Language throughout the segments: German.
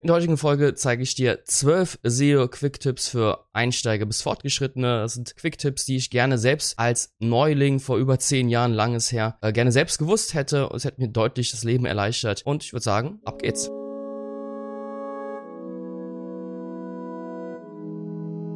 In der heutigen Folge zeige ich dir zwölf SEO-Quick-Tipps für Einsteiger bis Fortgeschrittene. Das sind Quick-Tipps, die ich gerne selbst als Neuling vor über zehn Jahren, langes her, äh, gerne selbst gewusst hätte. Es hätte mir deutlich das Leben erleichtert. Und ich würde sagen, ab geht's.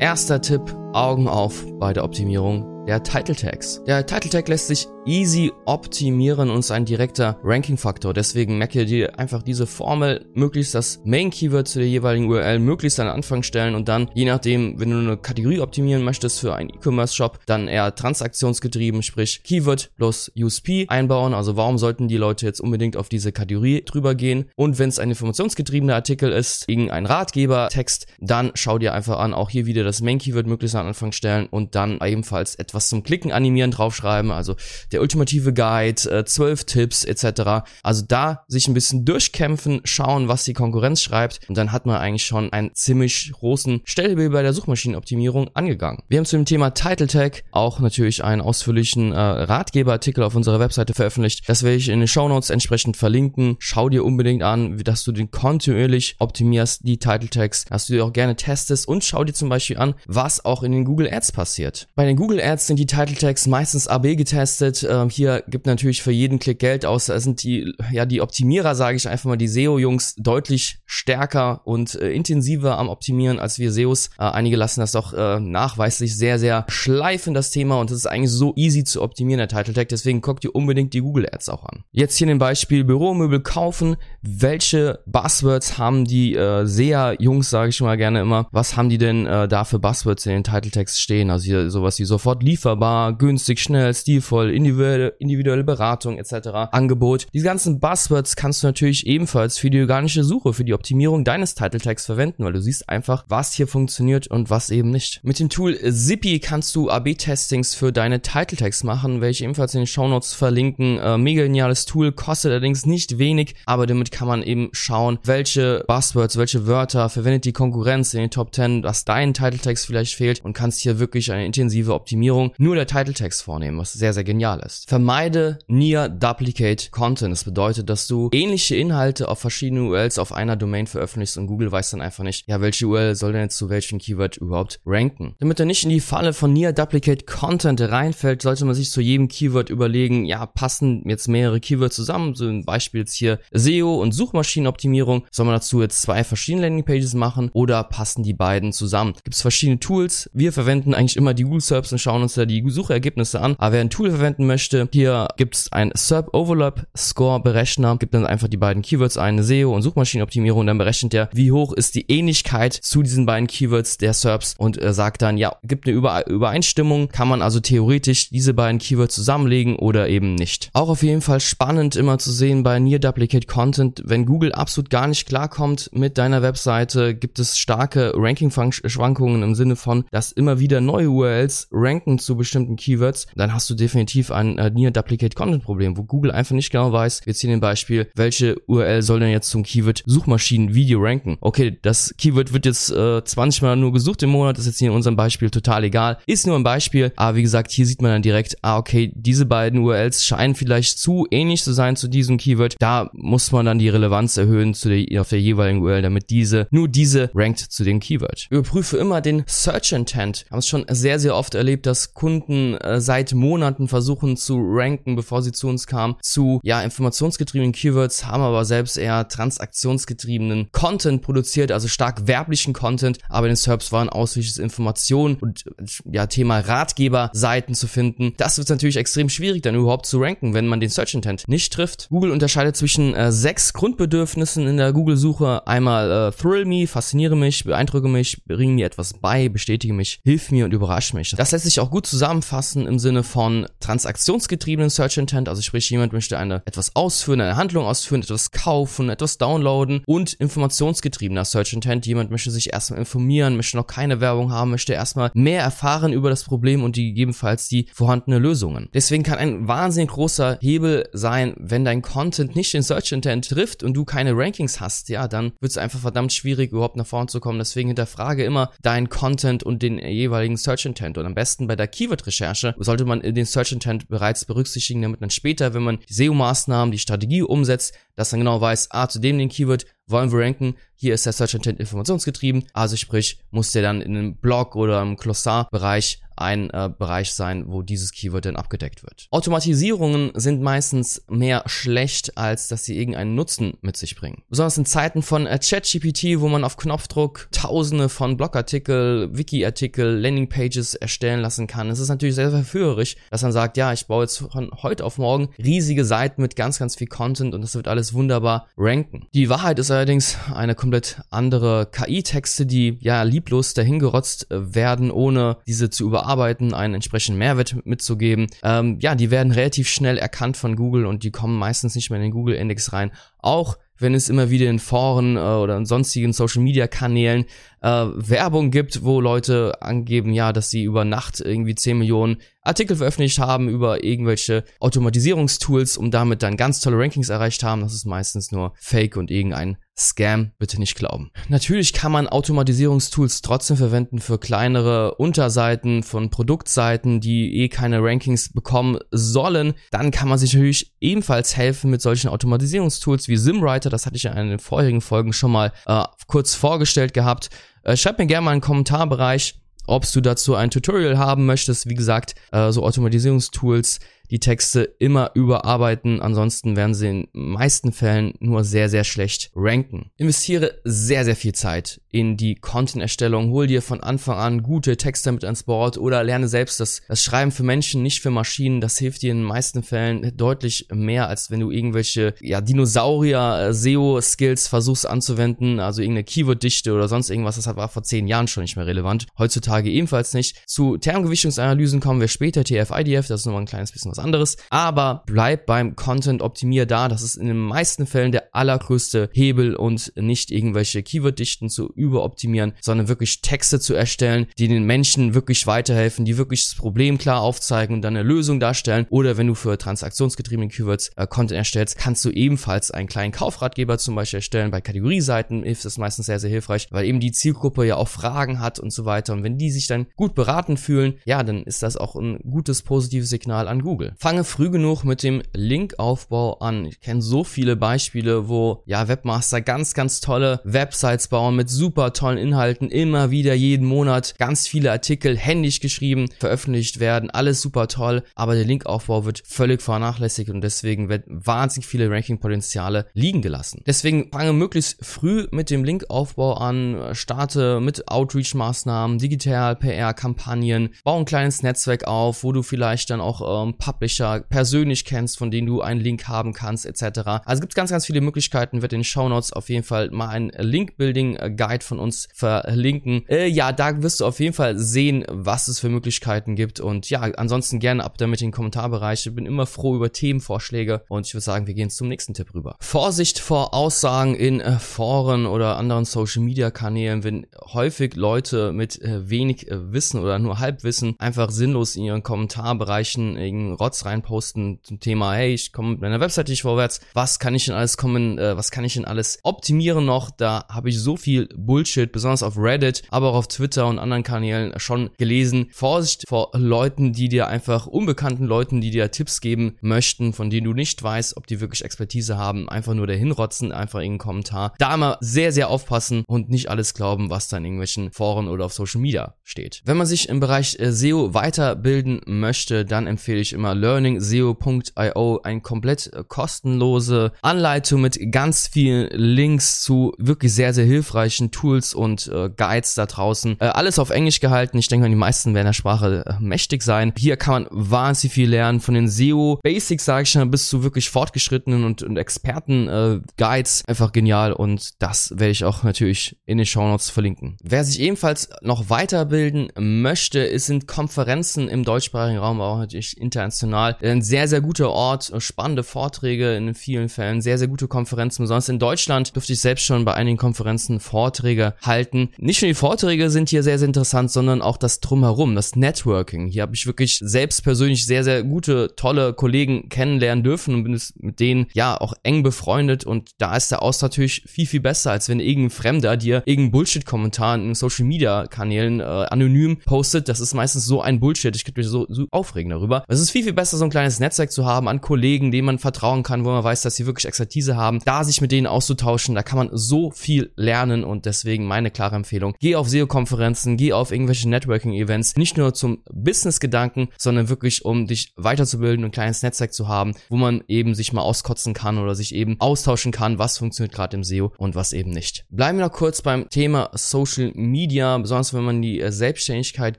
Erster Tipp, Augen auf bei der Optimierung der Title Tags. Der Title Tag lässt sich easy optimieren und ist ein direkter Ranking-Faktor. Deswegen merke dir einfach diese Formel, möglichst das Main-Keyword zu der jeweiligen URL möglichst an Anfang stellen und dann, je nachdem, wenn du eine Kategorie optimieren möchtest für einen E-Commerce-Shop, dann eher transaktionsgetrieben, sprich Keyword plus USP einbauen. Also warum sollten die Leute jetzt unbedingt auf diese Kategorie drüber gehen? Und wenn es ein informationsgetriebener Artikel ist, irgendein Ratgeber-Text, dann schau dir einfach an, auch hier wieder das Main-Keyword möglichst an Anfang stellen und dann ebenfalls etwas was zum Klicken animieren draufschreiben, also der ultimative Guide, äh, zwölf Tipps etc. Also da sich ein bisschen durchkämpfen, schauen, was die Konkurrenz schreibt und dann hat man eigentlich schon einen ziemlich großen Stellhebel bei der Suchmaschinenoptimierung angegangen. Wir haben zu dem Thema Title Tag auch natürlich einen ausführlichen äh, Ratgeberartikel auf unserer Webseite veröffentlicht. Das werde ich in den Show Notes entsprechend verlinken. Schau dir unbedingt an, dass du den kontinuierlich optimierst, die Title Tags, dass du die auch gerne testest und schau dir zum Beispiel an, was auch in den Google Ads passiert. Bei den Google Ads sind die Title Tags meistens AB getestet. Ähm, hier gibt natürlich für jeden Klick Geld aus. Da sind die, ja, die Optimierer, sage ich einfach mal, die SEO-Jungs deutlich stärker und äh, intensiver am Optimieren als wir SEOs. Äh, einige lassen das doch äh, nachweislich sehr, sehr schleifen, das Thema. Und es ist eigentlich so easy zu optimieren, der Title Tag. Deswegen guckt ihr unbedingt die Google Ads auch an. Jetzt hier ein Beispiel Büromöbel kaufen. Welche Buzzwords haben die äh, SEA-Jungs, sage ich mal gerne immer, was haben die denn äh, da für Buzzwords in den Title Tags stehen? Also hier sowas wie sofort liefern lieferbar, günstig, schnell, stilvoll, individuelle, Beratung etc. Angebot. Diese ganzen Buzzwords kannst du natürlich ebenfalls für die organische Suche, für die Optimierung deines Title Tags verwenden, weil du siehst einfach, was hier funktioniert und was eben nicht. Mit dem Tool Zippy kannst du AB-Testings für deine Title Tags machen, welche ebenfalls in den Show Notes verlinken. Äh, mega geniales Tool, kostet allerdings nicht wenig, aber damit kann man eben schauen, welche Buzzwords, welche Wörter verwendet die Konkurrenz in den Top 10, was deinen Title Tags vielleicht fehlt und kannst hier wirklich eine intensive Optimierung nur der Title Text vornehmen, was sehr, sehr genial ist. Vermeide Near Duplicate Content. Das bedeutet, dass du ähnliche Inhalte auf verschiedenen URLs auf einer Domain veröffentlichst und Google weiß dann einfach nicht, ja, welche URL soll denn jetzt zu welchem Keyword überhaupt ranken. Damit er nicht in die Falle von Near Duplicate Content reinfällt, sollte man sich zu jedem Keyword überlegen, ja, passen jetzt mehrere Keywords zusammen, so ein Beispiel jetzt hier SEO und Suchmaschinenoptimierung, soll man dazu jetzt zwei verschiedene Landingpages machen oder passen die beiden zusammen? Gibt es verschiedene Tools? Wir verwenden eigentlich immer die Google Serbs und schauen uns da die Suchergebnisse an. Aber wer ein Tool verwenden möchte, hier gibt es ein SERP Overlap Score Berechner, gibt dann einfach die beiden Keywords ein, SEO und Suchmaschinenoptimierung und dann berechnet der, wie hoch ist die Ähnlichkeit zu diesen beiden Keywords der SERPs und äh, sagt dann, ja, gibt eine Über Übereinstimmung, kann man also theoretisch diese beiden Keywords zusammenlegen oder eben nicht. Auch auf jeden Fall spannend immer zu sehen bei Near Duplicate Content, wenn Google absolut gar nicht klarkommt mit deiner Webseite, gibt es starke Ranking-Schwankungen im Sinne von, dass immer wieder neue URLs ranken zu bestimmten Keywords, dann hast du definitiv ein äh, Near Duplicate Content Problem, wo Google einfach nicht genau weiß, wir ziehen den Beispiel, welche URL soll denn jetzt zum Keyword Suchmaschinen Video ranken? Okay, das Keyword wird jetzt äh, 20 mal nur gesucht im Monat, ist jetzt hier in unserem Beispiel total egal, ist nur ein Beispiel, aber wie gesagt, hier sieht man dann direkt, ah okay, diese beiden URLs scheinen vielleicht zu ähnlich zu sein zu diesem Keyword, da muss man dann die Relevanz erhöhen zu der, auf der jeweiligen URL, damit diese, nur diese rankt zu dem Keyword. Überprüfe immer den Search Intent. Haben es schon sehr, sehr oft erlebt, dass Kunden äh, seit Monaten versuchen zu ranken, bevor sie zu uns kamen, zu ja informationsgetriebenen Keywords, haben aber selbst eher transaktionsgetriebenen Content produziert, also stark werblichen Content, aber in den SERPs waren ausschließlich Informationen und ja Thema Ratgeberseiten zu finden. Das wird natürlich extrem schwierig, dann überhaupt zu ranken, wenn man den Search Intent nicht trifft. Google unterscheidet zwischen äh, sechs Grundbedürfnissen in der Google-Suche. Einmal äh, Thrill me, fasziniere mich, beeindrucke mich, bring mir etwas bei, bestätige mich, hilf mir und überrasche mich. Das lässt sich auch gut zusammenfassen im Sinne von transaktionsgetriebenen Search Intent, also sprich jemand möchte eine etwas ausführen, eine Handlung ausführen, etwas kaufen, etwas downloaden und informationsgetriebener Search Intent, jemand möchte sich erstmal informieren, möchte noch keine Werbung haben, möchte erstmal mehr erfahren über das Problem und die gegebenenfalls die vorhandene Lösungen. Deswegen kann ein wahnsinnig großer Hebel sein, wenn dein Content nicht den Search Intent trifft und du keine Rankings hast, ja, dann wird es einfach verdammt schwierig, überhaupt nach vorne zu kommen. Deswegen hinterfrage immer deinen Content und den jeweiligen Search Intent und am besten bei der Keyword-Recherche sollte man den Search Intent bereits berücksichtigen, damit man später, wenn man die SEO-Maßnahmen, die Strategie umsetzt, dass man genau weiß, ah, zu dem den Keyword wollen wir ranken, hier ist der Search Intent informationsgetrieben, also sprich, muss der dann in einem Blog oder im Glossar-Bereich ein äh, Bereich sein, wo dieses Keyword dann abgedeckt wird. Automatisierungen sind meistens mehr schlecht, als dass sie irgendeinen Nutzen mit sich bringen. Besonders in Zeiten von äh, ChatGPT, wo man auf Knopfdruck tausende von Blogartikel, Wiki-Artikel, Landingpages erstellen lassen kann. Es ist natürlich sehr verführerisch, dass man sagt, ja, ich baue jetzt von heute auf morgen riesige Seiten mit ganz, ganz viel Content und das wird alles wunderbar ranken. Die Wahrheit ist allerdings eine komplett andere KI-Texte, die ja lieblos dahingerotzt äh, werden, ohne diese zu überarbeiten bearbeiten, einen entsprechenden Mehrwert mitzugeben. Ähm, ja, die werden relativ schnell erkannt von Google und die kommen meistens nicht mehr in den Google-Index rein. Auch wenn es immer wieder in Foren äh, oder in sonstigen Social-Media-Kanälen äh, Werbung gibt, wo Leute angeben, ja, dass sie über Nacht irgendwie 10 Millionen Artikel veröffentlicht haben über irgendwelche Automatisierungstools, um damit dann ganz tolle Rankings erreicht haben. Das ist meistens nur Fake und irgendein Scam, bitte nicht glauben. Natürlich kann man Automatisierungstools trotzdem verwenden für kleinere Unterseiten von Produktseiten, die eh keine Rankings bekommen sollen. Dann kann man sich natürlich ebenfalls helfen mit solchen Automatisierungstools wie Simwriter. Das hatte ich in den vorherigen Folgen schon mal äh, kurz vorgestellt gehabt. Äh, schreibt mir gerne mal in den Kommentarbereich, ob du dazu ein Tutorial haben möchtest. Wie gesagt, äh, so Automatisierungstools die Texte immer überarbeiten, ansonsten werden sie in meisten Fällen nur sehr, sehr schlecht ranken. Investiere sehr, sehr viel Zeit in die Content-Erstellung, hol dir von Anfang an gute Texte mit ans Board oder lerne selbst das, das Schreiben für Menschen, nicht für Maschinen. Das hilft dir in den meisten Fällen deutlich mehr, als wenn du irgendwelche ja, Dinosaurier-SEO-Skills versuchst anzuwenden, also irgendeine Keyword-Dichte oder sonst irgendwas. Das war vor zehn Jahren schon nicht mehr relevant. Heutzutage ebenfalls nicht. Zu Termgewichtungsanalysen kommen wir später, TF-IDF, das ist nochmal ein kleines bisschen was was anderes. Aber bleib beim Content Optimier da. Das ist in den meisten Fällen der allergrößte Hebel und nicht irgendwelche Keyword-Dichten zu überoptimieren, sondern wirklich Texte zu erstellen, die den Menschen wirklich weiterhelfen, die wirklich das Problem klar aufzeigen und dann eine Lösung darstellen. Oder wenn du für transaktionsgetriebene Keywords äh, Content erstellst, kannst du ebenfalls einen kleinen Kaufratgeber zum Beispiel erstellen. Bei Kategorieseiten ist das meistens sehr, sehr hilfreich, weil eben die Zielgruppe ja auch Fragen hat und so weiter. Und wenn die sich dann gut beraten fühlen, ja, dann ist das auch ein gutes positives Signal an Google. Fange früh genug mit dem Linkaufbau an. Ich kenne so viele Beispiele, wo ja Webmaster ganz, ganz tolle Websites bauen mit super tollen Inhalten, immer wieder jeden Monat ganz viele Artikel händisch geschrieben, veröffentlicht werden, alles super toll, aber der Linkaufbau wird völlig vernachlässigt und deswegen wird wahnsinnig viele Rankingpotenziale liegen gelassen. Deswegen fange möglichst früh mit dem Linkaufbau an, starte mit Outreach-Maßnahmen, Digital PR-Kampagnen, baue ein kleines Netzwerk auf, wo du vielleicht dann auch ähm, Publisher persönlich kennst, von denen du einen Link haben kannst, etc. Also gibt es ganz, ganz viele Möglichkeiten. Wird in den Show Notes auf jeden Fall mal ein Link-Building-Guide von uns verlinken. Äh, ja, da wirst du auf jeden Fall sehen, was es für Möglichkeiten gibt. Und ja, ansonsten gerne ab damit in den Kommentarbereich. Ich bin immer froh über Themenvorschläge und ich würde sagen, wir gehen zum nächsten Tipp rüber. Vorsicht vor Aussagen in äh, Foren oder anderen Social-Media-Kanälen, wenn häufig Leute mit äh, wenig äh, Wissen oder nur Halbwissen einfach sinnlos in ihren Kommentarbereichen irgendeinen Rotz reinposten zum Thema, hey, ich komme mit meiner Webseite nicht vorwärts, was kann ich denn alles kommen, äh, was kann ich denn alles optimieren noch? Da habe ich so viel Bullshit, besonders auf Reddit, aber auch auf Twitter und anderen Kanälen schon gelesen. Vorsicht vor Leuten, die dir einfach unbekannten Leuten, die dir Tipps geben möchten, von denen du nicht weißt, ob die wirklich Expertise haben, einfach nur dahin rotzen, einfach irgendeinen Kommentar. Da immer sehr, sehr aufpassen und nicht alles glauben, was da in irgendwelchen Foren oder auf Social Media steht. Wenn man sich im Bereich äh, SEO weiterbilden möchte, dann empfehle ich immer learningseo.io, ein komplett äh, kostenlose Anleitung mit ganz vielen Links zu wirklich sehr, sehr hilfreichen Tools und äh, Guides da draußen. Äh, alles auf Englisch gehalten. Ich denke, die meisten werden der Sprache äh, mächtig sein. Hier kann man wahnsinnig viel lernen von den SEO Basics, sage ich schon, bis zu wirklich fortgeschrittenen und, und Experten äh, Guides. Einfach genial und das werde ich auch natürlich in den Show Notes verlinken. Wer sich ebenfalls noch weiterbilden möchte, es sind Konferenzen im deutschsprachigen Raum, auch natürlich international international. Ein sehr, sehr guter Ort, spannende Vorträge in vielen Fällen, sehr, sehr gute Konferenzen. Besonders in Deutschland durfte ich selbst schon bei einigen Konferenzen Vorträge halten. Nicht nur die Vorträge sind hier sehr, sehr interessant, sondern auch das Drumherum, das Networking. Hier habe ich wirklich selbst persönlich sehr, sehr gute, tolle Kollegen kennenlernen dürfen und bin mit denen ja auch eng befreundet und da ist der Austausch natürlich viel, viel besser, als wenn irgendein Fremder dir irgendein Bullshit-Kommentar in Social Media Kanälen äh, anonym postet. Das ist meistens so ein Bullshit. Ich könnte mich so, so aufregen darüber. Es ist viel, viel besser, so ein kleines Netzwerk zu haben an Kollegen, denen man vertrauen kann, wo man weiß, dass sie wirklich Expertise haben, da sich mit denen auszutauschen, da kann man so viel lernen und deswegen meine klare Empfehlung. Geh auf SEO-Konferenzen, geh auf irgendwelche Networking-Events, nicht nur zum Business-Gedanken, sondern wirklich, um dich weiterzubilden ein kleines Netzwerk zu haben, wo man eben sich mal auskotzen kann oder sich eben austauschen kann, was funktioniert gerade im SEO und was eben nicht. Bleiben wir noch kurz beim Thema Social Media, besonders wenn man in die äh, Selbstständigkeit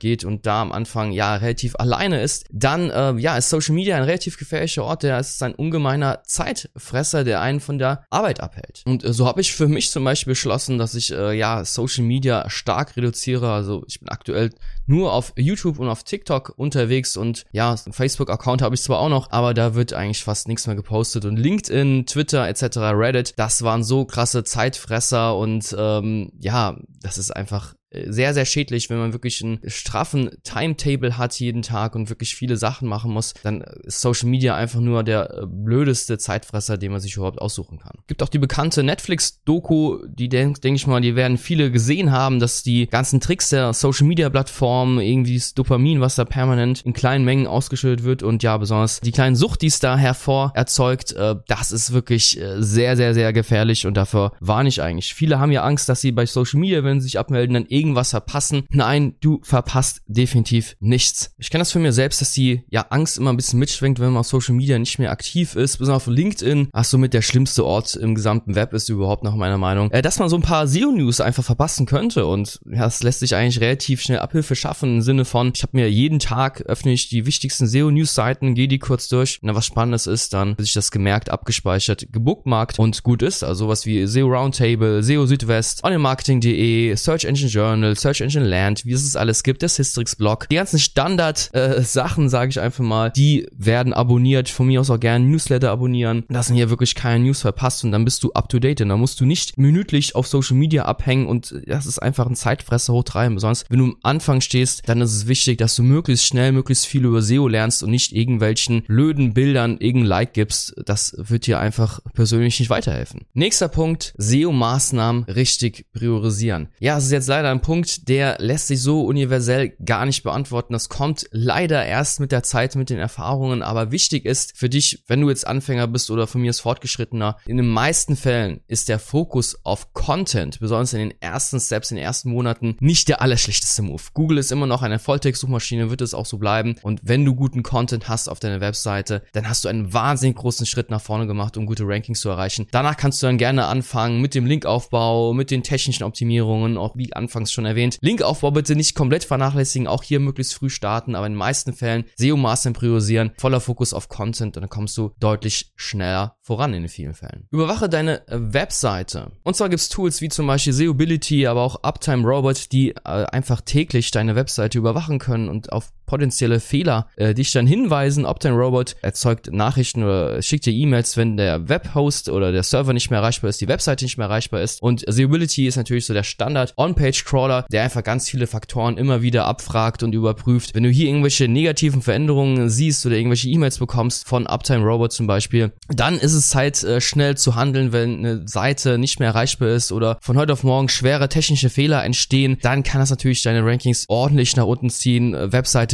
geht und da am Anfang ja relativ alleine ist, dann äh, ja ist Social Media ein relativ gefährlicher Ort, der ist ein ungemeiner Zeitfresser, der einen von der Arbeit abhält. Und äh, so habe ich für mich zum Beispiel beschlossen, dass ich äh, ja Social Media stark reduziere. Also ich bin aktuell nur auf YouTube und auf TikTok unterwegs und ja, Facebook-Account habe ich zwar auch noch, aber da wird eigentlich fast nichts mehr gepostet und LinkedIn, Twitter etc., Reddit, das waren so krasse Zeitfresser und ähm, ja, das ist einfach sehr, sehr schädlich, wenn man wirklich einen straffen Timetable hat jeden Tag und wirklich viele Sachen machen muss, dann ist Social Media einfach nur der äh, blödeste Zeitfresser, den man sich überhaupt aussuchen kann. Gibt auch die bekannte Netflix-Doku, die denke denk ich mal, die werden viele gesehen haben, dass die ganzen Tricks der Social Media Plattformen, irgendwie das Dopamin, was da permanent in kleinen Mengen ausgeschüttet wird und ja, besonders die kleinen Sucht, die es da hervor erzeugt, äh, das ist wirklich äh, sehr, sehr, sehr gefährlich und dafür warne ich eigentlich. Viele haben ja Angst, dass sie bei Social Media, wenn sie sich abmelden, dann irgendwas verpassen. Nein, du verpasst definitiv nichts. Ich kenne das für mir selbst, dass die ja Angst immer ein bisschen mitschwenkt, wenn man auf Social Media nicht mehr aktiv ist. Besonders auf LinkedIn, ach somit der schlimmste Ort im gesamten Web ist überhaupt nach meiner Meinung. Äh, dass man so ein paar SEO-News einfach verpassen könnte und ja, das lässt sich eigentlich relativ schnell Abhilfe schaffen im Sinne von, ich habe mir jeden Tag öffne ich die wichtigsten SEO-News-Seiten, gehe die kurz durch. Wenn was Spannendes ist, dann wird sich das gemerkt, abgespeichert, gebookmarkt und gut ist. Also sowas wie SEO Roundtable, SEO Südwest, onlinemarketing.de, Search Engine Journal, Search Engine Land, wie es es alles gibt, der Systrix Blog. Die ganzen Standard-Sachen, äh, sage ich einfach mal, die werden abonniert. Von mir aus auch gerne Newsletter abonnieren, dass hier wirklich keine News verpasst und dann bist du up to date. Und dann musst du nicht minütlich auf Social Media abhängen und das ist einfach ein Zeitfresser hochtreiben. Besonders wenn du am Anfang stehst, dann ist es wichtig, dass du möglichst schnell, möglichst viel über SEO lernst und nicht irgendwelchen blöden Bildern irgendein Like gibst. Das wird dir einfach persönlich nicht weiterhelfen. Nächster Punkt, SEO-Maßnahmen richtig priorisieren. Ja, es ist jetzt leider ein Punkt, der lässt sich so universell gar nicht beantworten. Das kommt leider erst mit der Zeit, mit den Erfahrungen, aber wichtig ist für dich, wenn du jetzt Anfänger bist oder von mir ist fortgeschrittener, in den meisten Fällen ist der Fokus auf Content, besonders in den ersten Steps, in den ersten Monaten, nicht der allerschlechteste Move. Google ist immer noch eine Volltext-Suchmaschine, wird es auch so bleiben. Und wenn du guten Content hast auf deiner Webseite, dann hast du einen wahnsinnig großen Schritt nach vorne gemacht, um gute Rankings zu erreichen. Danach kannst du dann gerne anfangen mit dem Linkaufbau, mit den technischen Optimierungen, auch wie anfangs schon erwähnt, Linkaufbau bitte nicht komplett vernachlässigen, auch hier möglichst früh starten, aber in den meisten Fällen SEO-Maßnahmen priorisieren, voller Fokus auf Content und dann kommst du deutlich schneller voran in vielen Fällen. Überwache deine äh, Webseite. Und zwar gibt's Tools wie zum Beispiel Seobility, aber auch Uptime Robot, die äh, einfach täglich deine Webseite überwachen können und auf potenzielle Fehler äh, dich dann hinweisen. Optime Robot erzeugt Nachrichten oder schickt dir E-Mails, wenn der Webhost oder der Server nicht mehr erreichbar ist, die Webseite nicht mehr erreichbar ist. Und Seobility ist natürlich so der Standard On-Page-Crawler, der einfach ganz viele Faktoren immer wieder abfragt und überprüft. Wenn du hier irgendwelche negativen Veränderungen siehst oder irgendwelche E-Mails bekommst von Uptime Robot zum Beispiel, dann ist es Zeit, äh, schnell zu handeln, wenn eine Seite nicht mehr erreichbar ist oder von heute auf morgen schwere technische Fehler entstehen, dann kann das natürlich deine Rankings ordentlich nach unten ziehen. Äh,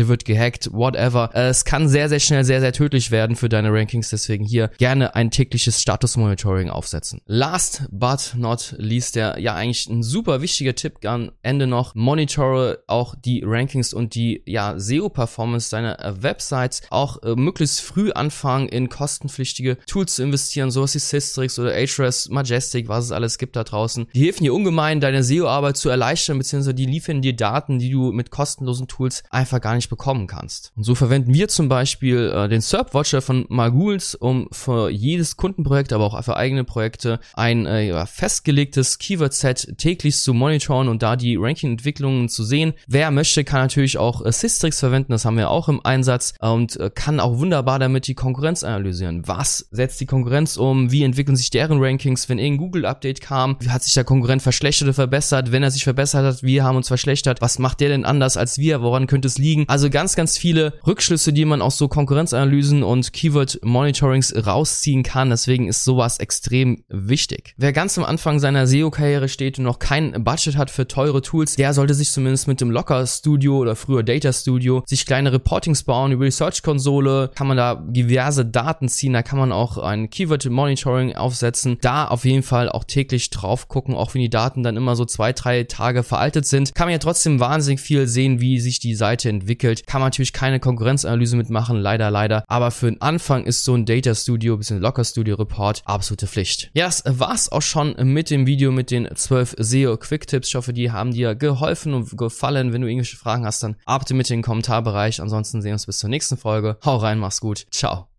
Wird gehackt, whatever. Äh, es kann sehr, sehr schnell sehr, sehr tödlich werden für deine Rankings, deswegen hier gerne ein tägliches Status-Monitoring aufsetzen. Last but not least, der ja eigentlich ein super wichtiger Tipp am Ende noch, monitore auch die Rankings und die ja SEO-Performance deiner äh, Websites auch äh, möglichst früh anfangen, in kostenpflichtige Tools zu investieren, sowas wie Systrix oder Ahrefs, Majestic, was es alles gibt da draußen. Die helfen dir ungemein, deine SEO-Arbeit zu erleichtern, beziehungsweise die liefern dir Daten, die du mit kostenlosen Tools einfach gar nicht bekommen kannst. Und so verwenden wir zum Beispiel äh, den SERP Watcher von Marguls, um für jedes Kundenprojekt, aber auch für eigene Projekte ein äh, festgelegtes Keyword-Set täglich zu monitoren und da die Ranking-Entwicklungen zu sehen. Wer möchte, kann natürlich auch äh, Systrix verwenden, das haben wir auch im Einsatz und äh, kann auch wunderbar damit die Konkurrenz analysieren. Was setzt die Konkurrenz um? Wie entwickeln sich deren Rankings? Wenn irgendein Google-Update kam, hat sich der Konkurrent verschlechtert oder verbessert? Wenn er sich verbessert hat, wir haben uns verschlechtert. Was macht der denn anders als wir? Woran könnte es liegen? Also Also ganz, ganz viele Rückschlüsse, die man aus so Konkurrenzanalysen und Keyword-Monitorings rausziehen kann. Deswegen ist sowas extrem wichtig. Wer ganz am Anfang seiner SEO-Karriere steht und noch kein Budget hat für teure Tools, der sollte sich zumindest mit dem Locker Studio oder früher Data Studio sich kleine Reportings bauen über die Search-Konsole. Kann man da diverse Daten ziehen, da kann man auch ein Keyword-Monitoring aufsetzen. Da auf jeden Fall auch täglich drauf gucken, auch wenn die Daten dann immer so zwei, drei Tage veraltet sind. Kann man ja trotzdem wahnsinnig viel sehen, wie sich die Seite entwickelt. Kann man natürlich keine Konkurrenzanalyse mitmachen, leider, leider. Aber für den Anfang ist so ein Data Studio bzw. Locker Studio Report absolute Pflicht. Ja, das war's auch schon mit dem Video mit den 12 SEO Quick Tipps. Ich hoffe, die haben dir geholfen und gefallen. Wenn du irgendwelche Fragen hast, dann arbeite mit in den Kommentarbereich. Ansonsten sehen wir uns bis zur nächsten Folge. Hau rein, mach's gut. Ciao.